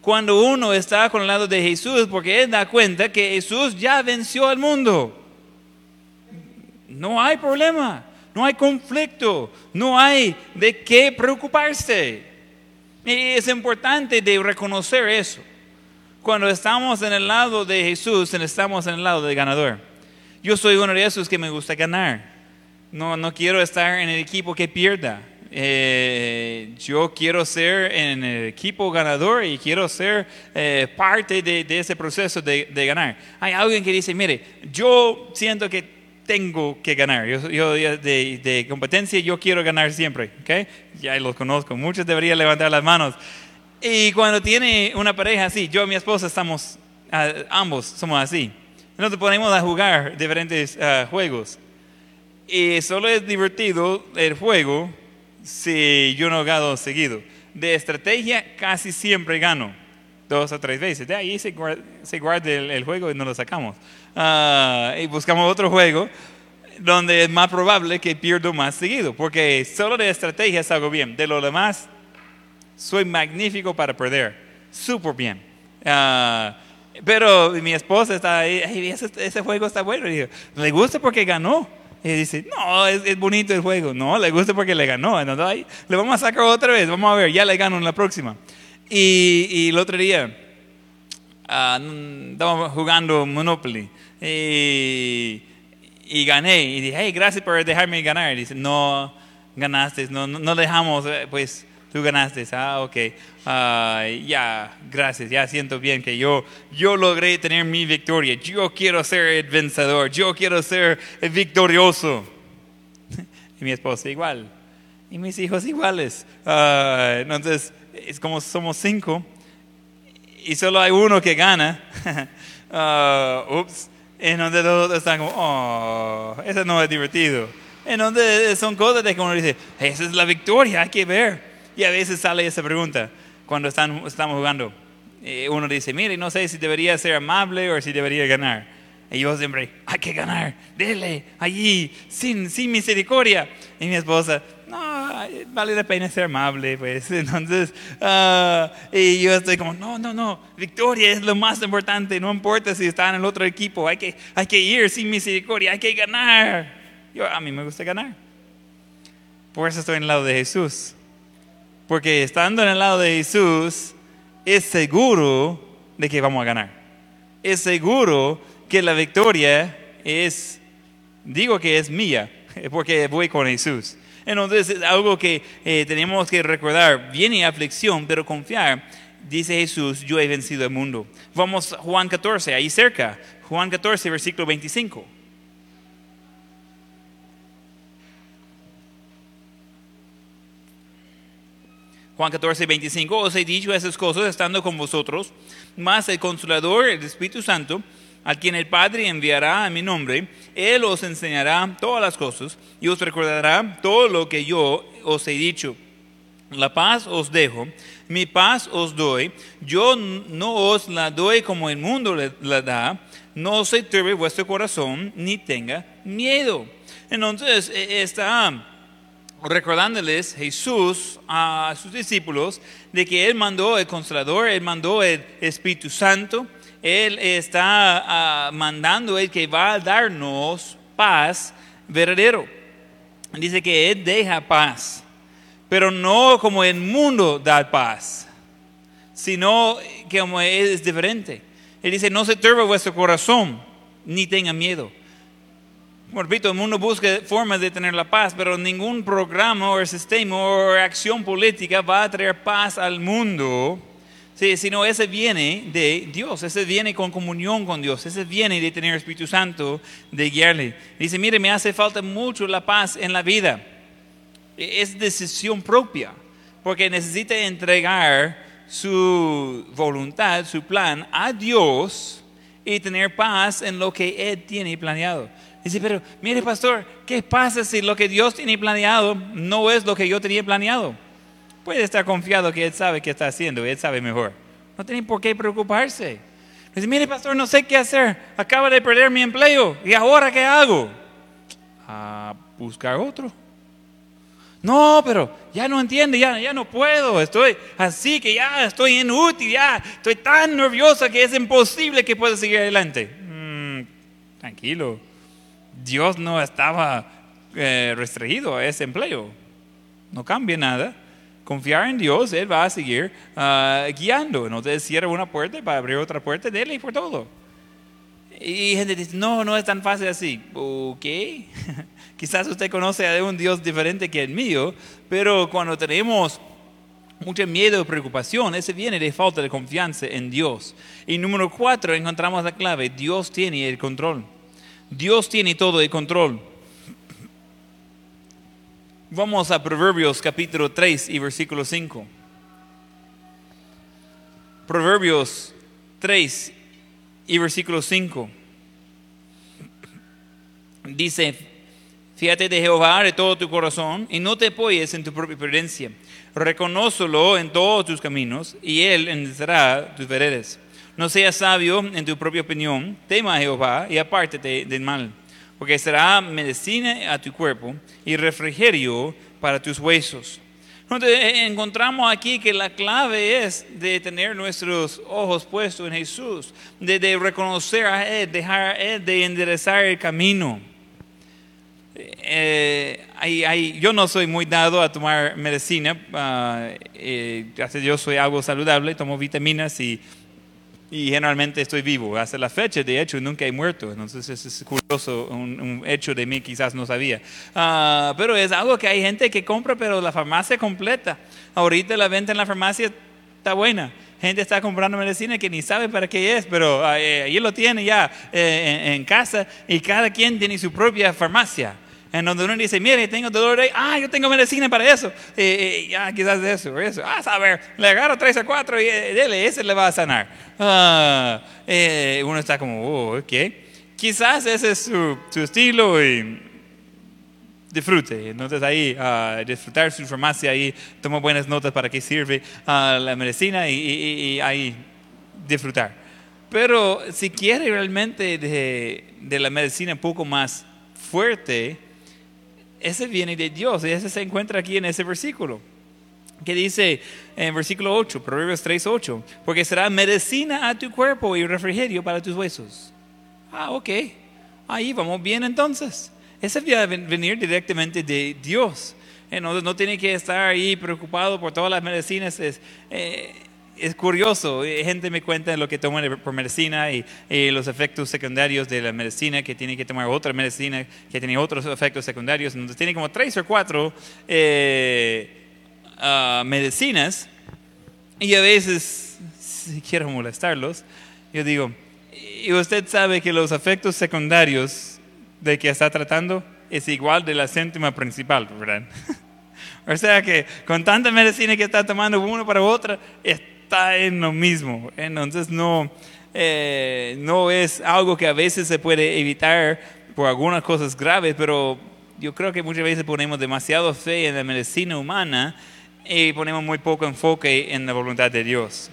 cuando uno está con el lado de Jesús, porque él da cuenta que Jesús ya venció al mundo. No hay problema no hay conflicto, no hay de qué preocuparse. Y es importante de reconocer eso. Cuando estamos en el lado de Jesús, estamos en el lado del ganador. Yo soy uno de esos que me gusta ganar. No, no quiero estar en el equipo que pierda. Eh, yo quiero ser en el equipo ganador y quiero ser eh, parte de, de, ese proceso de, de, ganar. Hay alguien que dice, mire, yo siento que tengo que ganar. Yo, yo de, de, competencia yo quiero ganar siempre. ¿okay? Ya los conozco. Muchos deberían levantar las manos. Y cuando tiene una pareja así, yo y mi esposa estamos, uh, ambos somos así. Nos ponemos a jugar diferentes uh, juegos. Y solo es divertido el juego si yo no gano seguido. De estrategia casi siempre gano, dos o tres veces. De ahí se guarda, el, juego y no lo sacamos. Uh, y buscamos otro juego donde es más probable que pierdo más seguido, porque solo de estrategia salgo bien. De lo demás, soy magnífico para perder, súper bien. Uh, pero mi esposa está ahí, ese, ese, juego está bueno. Y le gusta porque ganó. Y dice, no, es, bonito el juego. No, le gusta porque le ganó. Entonces, le vamos a sacar otra vez. Vamos a ver, ya le gano en la próxima. Y, y el otro día, uh, estábamos jugando Monopoly. Y, y, gané. Y dije, hey, gracias por dejarme ganar. Y dice, no, ganaste. No, no, no dejamos, eh, pues tú ganaste, ah, ok, uh, ya, gracias, ya siento bien que yo, yo logré tener mi victoria, yo quiero ser el vencedor, yo quiero ser el victorioso. <laughs> y mi esposa igual, y mis hijos iguales. Uh, entonces, es como somos cinco, y solo hay uno que gana. uh, <laughs> ups, en donde todos están como, oh, eso no es divertido. En donde son cosas de que uno dice, esa es la victoria, hay que ver. Y a veces sale esa pregunta cuando están, estamos jugando. Uno dice, mire, no sé si debería ser amable o si debería ganar. Y yo siempre, hay que ganar, dele, allí, sin, sin misericordia. Y mi esposa, no, vale la pena ser amable, pues. <laughs> Entonces, uh, y yo estoy como, no, no, no, victoria es lo más importante, no importa si está en el otro equipo, hay que, hay que ir sin misericordia, hay que ganar. Yo, a mí me gusta ganar. Por eso estoy en el lado de Jesús. Porque estando en el lado de Jesús, es seguro de que vamos a ganar. Es seguro que la victoria es, digo que es mía, <laughs> porque voy con Jesús. Entonces es algo que eh, tenemos que recordar. Viene aflicción, pero confiar. Dice Jesús, yo he vencido el mundo. Vamos Juan 14, ahí cerca. Juan 14, versículo 25. Juan 14, 25, os he dicho esas cosas estando con vosotros, mas el consolador, el Espíritu Santo, a quien el Padre enviará a mi nombre, Él os enseñará todas las cosas y os recordará todo lo que yo os he dicho. La paz os dejo, mi paz os doy, yo no os la doy como el mundo la da, no se turbe vuestro corazón ni tenga miedo. Entonces, e, está recordándoles Jesús a sus discípulos de que Él mandó el Consolador, Él mandó el Espíritu Santo, Él está uh, mandando el que va a darnos paz verdadero. Dice que Él deja paz, pero no como el mundo da paz, sino que como es diferente. Él dice, no se turbe vuestro corazón, ni tenga miedo repito, el mundo busca formas de tener la paz, pero ningún programa o sistema o acción política va a traer paz al mundo, sí, sino ese viene de Dios, ese viene con comunión con Dios, ese viene de tener Espíritu Santo, de guiarle. Dice, mire, me hace falta mucho la paz en la vida. E, es decisión propia, porque necesita entregar su voluntad, su plan a Dios y tener paz en lo que Él tiene planeado. Dice, pero mire pastor, ¿qué pasa si lo que Dios tiene planeado no es lo que yo tenía planeado? Puede estar confiado que Él sabe qué está haciendo, Él sabe mejor. No tiene por qué preocuparse. Dice, mire pastor, no sé qué hacer, acaba de perder mi empleo, ¿y ahora qué hago? A buscar otro. No, pero ya no entiende, ya, ya no puedo, estoy así que ya estoy inútil, ya estoy tan nerviosa que es imposible que pueda seguir adelante. Mm, tranquilo Dios no estaba eh, restringido a ese empleo. No cambia nada. Confiar en Dios, Él va a seguir uh, guiando. No te cierra una puerta para abrir otra puerta, dele por todo. Y gente dice, no, no es tan fácil así. Ok, <laughs> quizás usted conoce a un Dios diferente que el mío, pero cuando tenemos mucho miedo o preocupación, ese viene de falta de confianza en Dios. Y número cuatro, encontramos la clave, Dios tiene el control. Dios tiene todo el control. Vamos a Proverbios capítulo 3 y versículo 5. Proverbios 3 y versículo 5. Dice, fíjate de Jehová de todo tu corazón y no te apoyes en tu propia prudencia. Reconócelo en todos tus caminos y Él enderezará tus veredas. No seas sabio en tu propia opinión, tema a Jehová y apártate del mal, porque será medicina a tu cuerpo y refrigerio para tus huesos. Entonces, encontramos aquí que la clave es de tener nuestros ojos puestos en Jesús, de, reconocer a Él, dejar a Él de enderezar el camino. Eh, yo no soy muy dado a tomar medicina, uh, eh, yo soy algo saludable, tomo vitaminas y y generalmente estoy vivo. Hasta la fecha, de hecho, nunca he muerto. Entonces es curioso, un, hecho de mí quizás no sabía. Ah, pero es algo que hay gente que compra, pero la farmacia completa. Ahorita la venta en la farmacia está buena. Gente está comprando medicina que ni sabe para qué es, pero ah, eh, ahí lo tiene ya eh, en casa y cada quien tiene su propia farmacia en donde uno dice, mire, tengo dolor de, ah, yo tengo medicina para eso, y, ya quizás de eso, eso, ah, a ver, le agarro tres o cuatro y eh, dele, ese le va a sanar. Ah, eh, uno está como, oh, ok, quizás ese es su, su estilo y disfrute. Entonces ahí, uh, disfrutar su farmacia, ahí toma buenas notas para qué sirve uh, la medicina y, y, y, ahí disfrutar. Pero si quiere realmente de, de la medicina un poco más fuerte, ese viene de Dios y ese se encuentra aquí en ese versículo. Que dice en versículo 8, Proverbios 3, 8, porque será medicina a tu cuerpo y refrigerio para tus huesos. Ah, ok, ahí vamos bien entonces. Ese viene a venir directamente de Dios. Eh, no, no, tiene que estar ahí preocupado por todas las medicinas. Eh, es curioso, eh, gente me cuenta lo que toman por medicina y, los efectos secundarios de la medicina, que tiene que tomar otra medicina que tiene otros efectos secundarios. Entonces tiene como tres o cuatro eh, ah, medicinas y a veces, si quiero molestarlos, yo digo, ¿y usted sabe que los efectos secundarios de que está tratando es igual de la síntomas principal, ¿verdad? <laughs> o sea que con tanta medicina que está tomando uno para otra, está en lo mismo. Entonces no, eh, no es algo que a veces se puede evitar por algunas cosas graves, pero yo creo que muchas veces ponemos demasiado fe en la medicina humana y ponemos muy poco enfoque en la voluntad de Dios.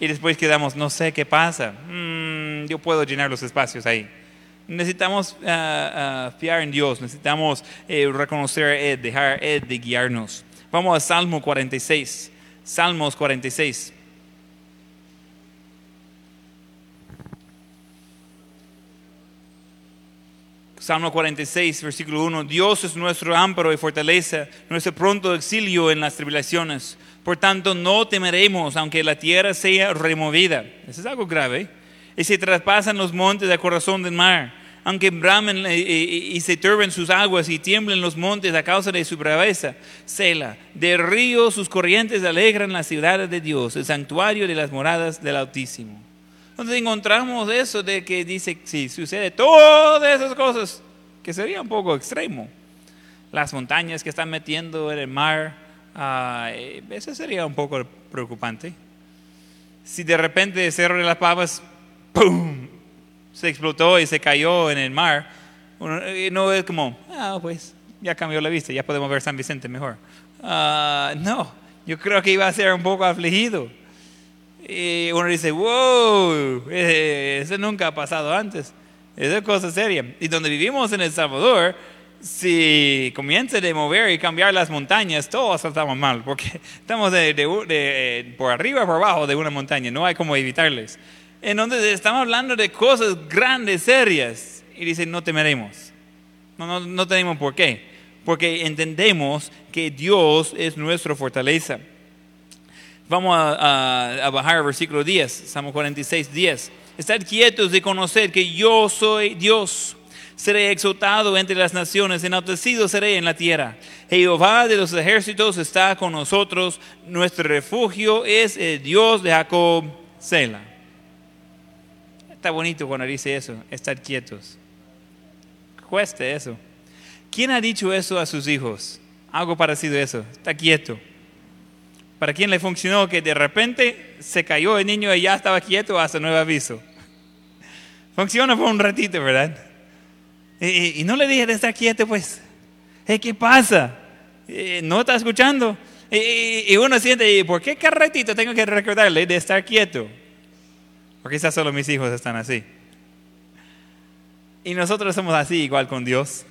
Y después quedamos, no sé qué pasa, mm, yo puedo llenar los espacios ahí. Necesitamos uh, fiar en Dios, necesitamos eh, reconocer a Él, dejar a Él de guiarnos. Vamos a Salmo 46. Salmos 46. Salmo 46, versículo 1, Dios es nuestro amparo y fortaleza, nuestro pronto exilio en las tribulaciones. Por tanto, no temeremos aunque la tierra sea removida. Eso es algo grave. Y se traspasan los montes del corazón del mar, aunque bramen y, se turben sus aguas y tiemblen los montes a causa de su braveza. Sela, de río sus corrientes alegran la ciudad de Dios, el santuario de las moradas del Altísimo. Entonces encontramos eso de que dice, si sucede todas esas cosas, que sería un poco extremo. Las montañas que están metiendo en el mar, uh, eso sería un poco preocupante. Si de repente el Cerro de las Pavas, ¡pum!, se explotó y se cayó en el mar, no es como, ah, pues ya cambió la vista, ya podemos ver San Vicente mejor. Ah, no, yo creo que iba a ser un poco afligido. Y uno dice, wow, eh, eso nunca ha pasado antes. Esa es cosa seria. Y donde vivimos en El Salvador, si comienza a mover y cambiar las montañas, todos estamos mal, porque <laughs> estamos de, de, por arriba por abajo de una montaña, no hay como evitarles. En donde estamos hablando de cosas grandes, serias, y dicen, no temeremos. No, no, no tenemos por qué, porque entendemos que Dios es nuestra fortaleza. Vamos a, a- bajar al versículo 10, Salmo 46, 10. Estad quietos de conocer que yo soy Dios. Seré exaltado entre las naciones, enaltecido seré en la tierra. Jehová de los ejércitos está con nosotros. Nuestro refugio es el Dios de Jacob, Sela. Está bonito cuando dice eso, estar quietos. Cueste eso. ¿Quién ha dicho eso a sus hijos? Algo parecido a eso, está quieto. ¿Para quién le funcionó que de repente se cayó el niño y ya estaba quieto hasta nuevo aviso? Funciona por un ratito, ¿verdad? Y, no le dije de estar quieto, pues. "Hey, ¿Qué pasa? Eh, ¿No está escuchando? Y, y- uno siente, ¿y ¿por qué cada ratito tengo que recordarle de estar quieto? Porque quizás solo mis hijos están así. Y nosotros somos así igual con Dios.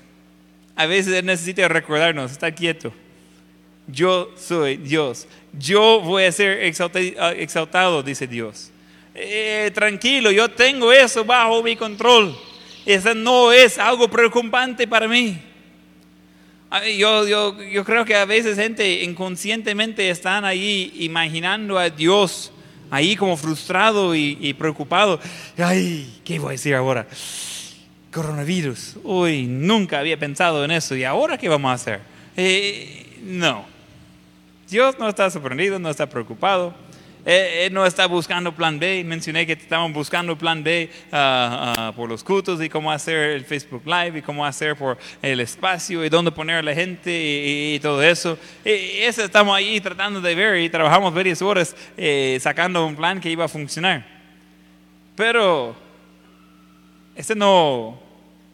A veces Él necesita recordarnos, estar quieto. Yo soy Dios. Yo voy a ser ah, exaltado, dice Dios. Eh, tranquilo, yo tengo eso bajo mi control. Eso no es algo preocupante para mí. Yo, yo, yo creo que a veces gente inconscientemente están ahí imaginando a Dios ahí como frustrado y, y preocupado. Ay, ¿qué voy a decir ahora? Coronavirus. Uy, nunca había pensado en eso. ¿Y ahora qué vamos a hacer? Eh, no. Dios no está sorprendido, no está preocupado. Eh, Él no está buscando plan B. Mencioné que estaban buscando plan B ah, ah, por los cultos y cómo hacer el Facebook Live y cómo hacer por el espacio y dónde poner a la gente y, todo eso. Y eso estamos ahí tratando de ver y trabajamos varias horas eh, sacando un plan que iba a funcionar. Pero ese no,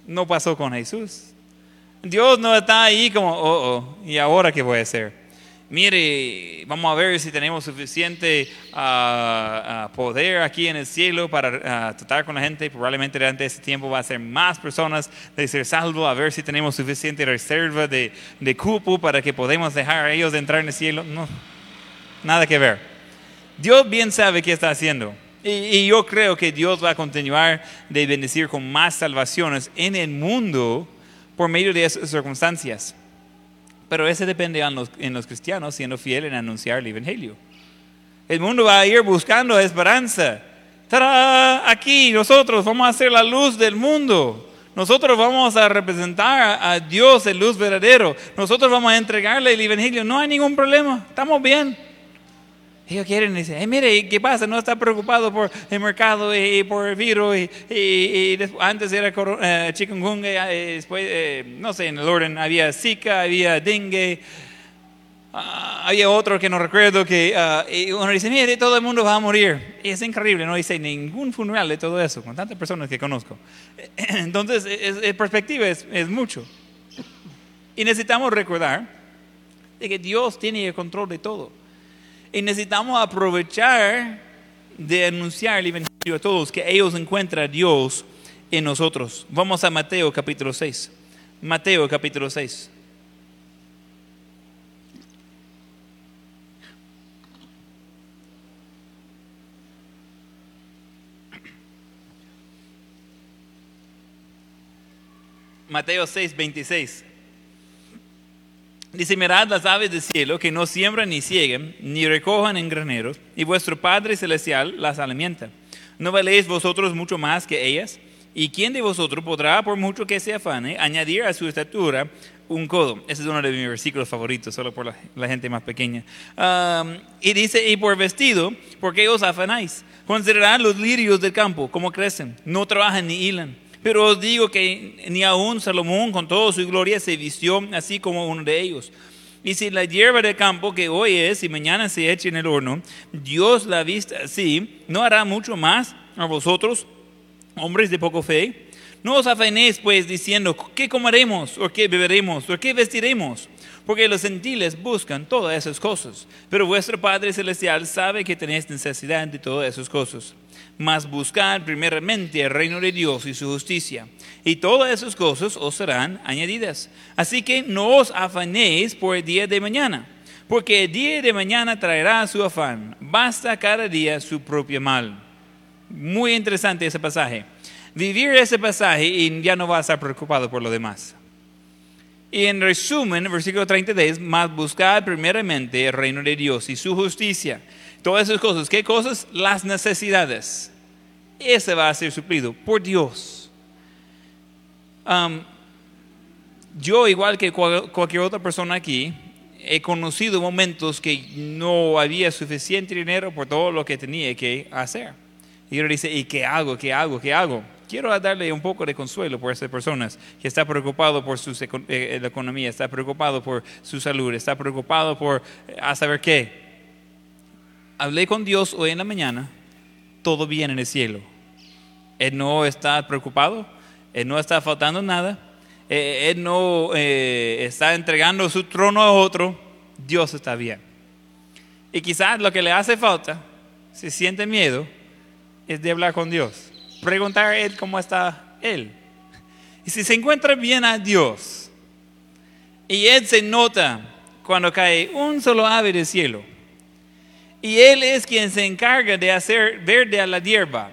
no pasó con Jesús. Dios no está ahí como, oh, oh, ¿y ahora qué voy a hacer? Mire, vamos a ver si tenemos suficiente ah, ah, poder aquí en el cielo para ah, tratar con la gente. Probablemente durante ese tiempo va a ser más personas de ser salvo, a ver si tenemos suficiente reserva de, de cupo para que podamos dejar a ellos entrar en el cielo. No, nada que ver. Dios bien sabe qué está haciendo. Y, y yo creo que Dios va a continuar de bendecir con más salvaciones en el mundo por medio de esas circunstancias. Pero eso depende en los, cristianos siendo fieles en anunciar el Evangelio. El mundo va a ir buscando esperanza. ¡Tará! Aquí nosotros vamos a ser la luz del mundo. Nosotros vamos a representar a Dios, el luz verdadero. Nosotros vamos a entregarle el Evangelio. No hay ningún problema. Estamos bien. Ellos quieren decir, "Hey, mire, ¿qué pasa? No está preocupado por el mercado y, por el virus. Antes era coro- eh, chikungunya, y después, eh, no sé, en el orden había Zika, había dengue. Ah, había otro que no recuerdo que ah, y uno dice, mire, todo el mundo va a morir. Y es increíble, no dice ningún funeral de todo eso, con tantas personas que conozco. <clears throat> Entonces, es, es- perspectiva es, es mucho. Y necesitamos recordar de que Dios tiene el control de todo. Y necesitamos aprovechar de anunciar el Evangelio a todos, que ellos encuentran a Dios en nosotros. Vamos a Mateo capítulo 6. Mateo capítulo 6. Mateo 6, 26. Dice, mirad las aves del cielo que no siembran ni cieguen, ni recojan en graneros, y vuestro Padre Celestial las alimenta. ¿No valéis vosotros mucho más que ellas? ¿Y quién de vosotros podrá, por mucho que se afane, añadir a su estatura un codo? Ese es uno de mis versículos favoritos, solo por la, gente más pequeña. Y dice, y por vestido, ¿por qué os afanáis? Considerad los lirios del campo, cómo crecen, no trabajan ni hilan. Pero os digo que ni aun Salomón con toda su gloria se vistió así como uno de ellos. Y si la hierba del campo que hoy es y mañana se echa en el horno, Dios la vista así, ¿no hará mucho más a vosotros, hombres de poco fe? No os afanéis pues diciendo, ¿qué comeremos? ¿O qué beberemos? ¿O qué vestiremos? Porque los gentiles buscan todas esas cosas. Pero vuestro Padre Celestial sabe que tenéis necesidad de todas esas cosas. Mas buscad primeramente el reino de Dios y su justicia. Y todas esas cosas os serán añadidas. Así que no os afanéis por el día de mañana. Porque el día de mañana traerá su afán. Basta cada día su propio mal. Muy interesante ese pasaje. Vivir ese pasaje y ya no vas a estar preocupado por lo demás. Y en resumen, versículo 33, más buscad primeramente el reino de Dios y su justicia. Todas esas cosas, ¿qué cosas? Las necesidades. Ese va a ser suplido por Dios. Yo, igual que cual- cualquier otra persona aquí, he conocido momentos que no había suficiente dinero por todo lo que tenía que hacer. Y uno dice, ¿y qué hago? ¿Qué hago? ¿Qué hago? Quiero darle un poco de consuelo por esas personas que está preocupado por su eco- eh, la economía, está preocupado por su salud, está preocupado por eh, a saber qué. Hablé con Dios hoy en la mañana, todo bien en el cielo. Él no está preocupado, Él no está faltando nada, eh, Él no eh, está entregando su trono a otro, Dios está bien. Y quizás lo que le hace falta, si siente miedo, es de hablar con Dios, preguntar a Él cómo está Él. Y si se encuentra bien a Dios, y Él se nota cuando cae un solo ave del cielo, y Él es quien se encarga de hacer verde a la hierba.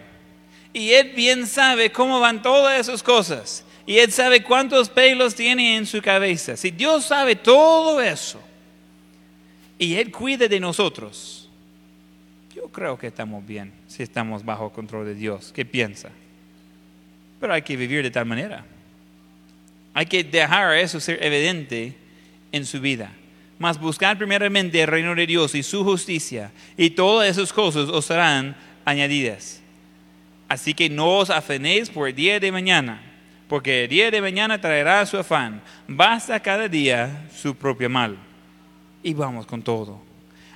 Y Él bien sabe cómo van todas esas cosas. Y Él sabe cuántos pelos tiene en su cabeza. Si Dios sabe todo eso y Él cuida de nosotros, yo creo que estamos bien si estamos bajo control de Dios. ¿Qué piensa? Pero hay que vivir de tal manera. Hay que dejar eso ser evidente en su vida. Mas buscar primeramente el reino de Dios y su justicia, y todas esas cosas os serán añadidas. Así que no os afanéis por el día de mañana, porque el día de mañana traerá su afán. Basta cada día su propio mal. Y vamos con todo.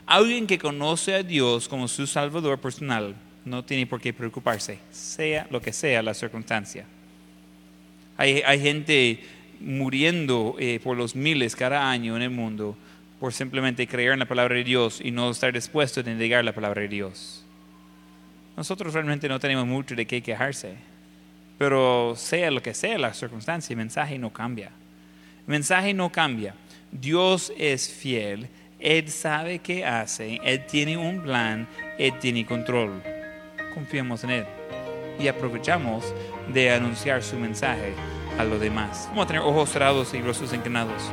Alguien que conoce a Dios como su Salvador personal no tiene por qué preocuparse, sea lo que sea la circunstancia. Hay, hay gente muriendo eh, por los miles cada año en el mundo por simplemente creer en la palabra de Dios y no estar dispuesto a negar la palabra de Dios. Nosotros realmente no tenemos mucho de qué quejarse, pero sea lo que sea la circunstancia, el mensaje no cambia. El mensaje no cambia. Dios es fiel, Él sabe qué hace, Él tiene un plan, Él tiene control. Confiamos en Él y aprovechamos de anunciar su mensaje a los demás. Vamos a tener ojos cerrados y rostros inclinados.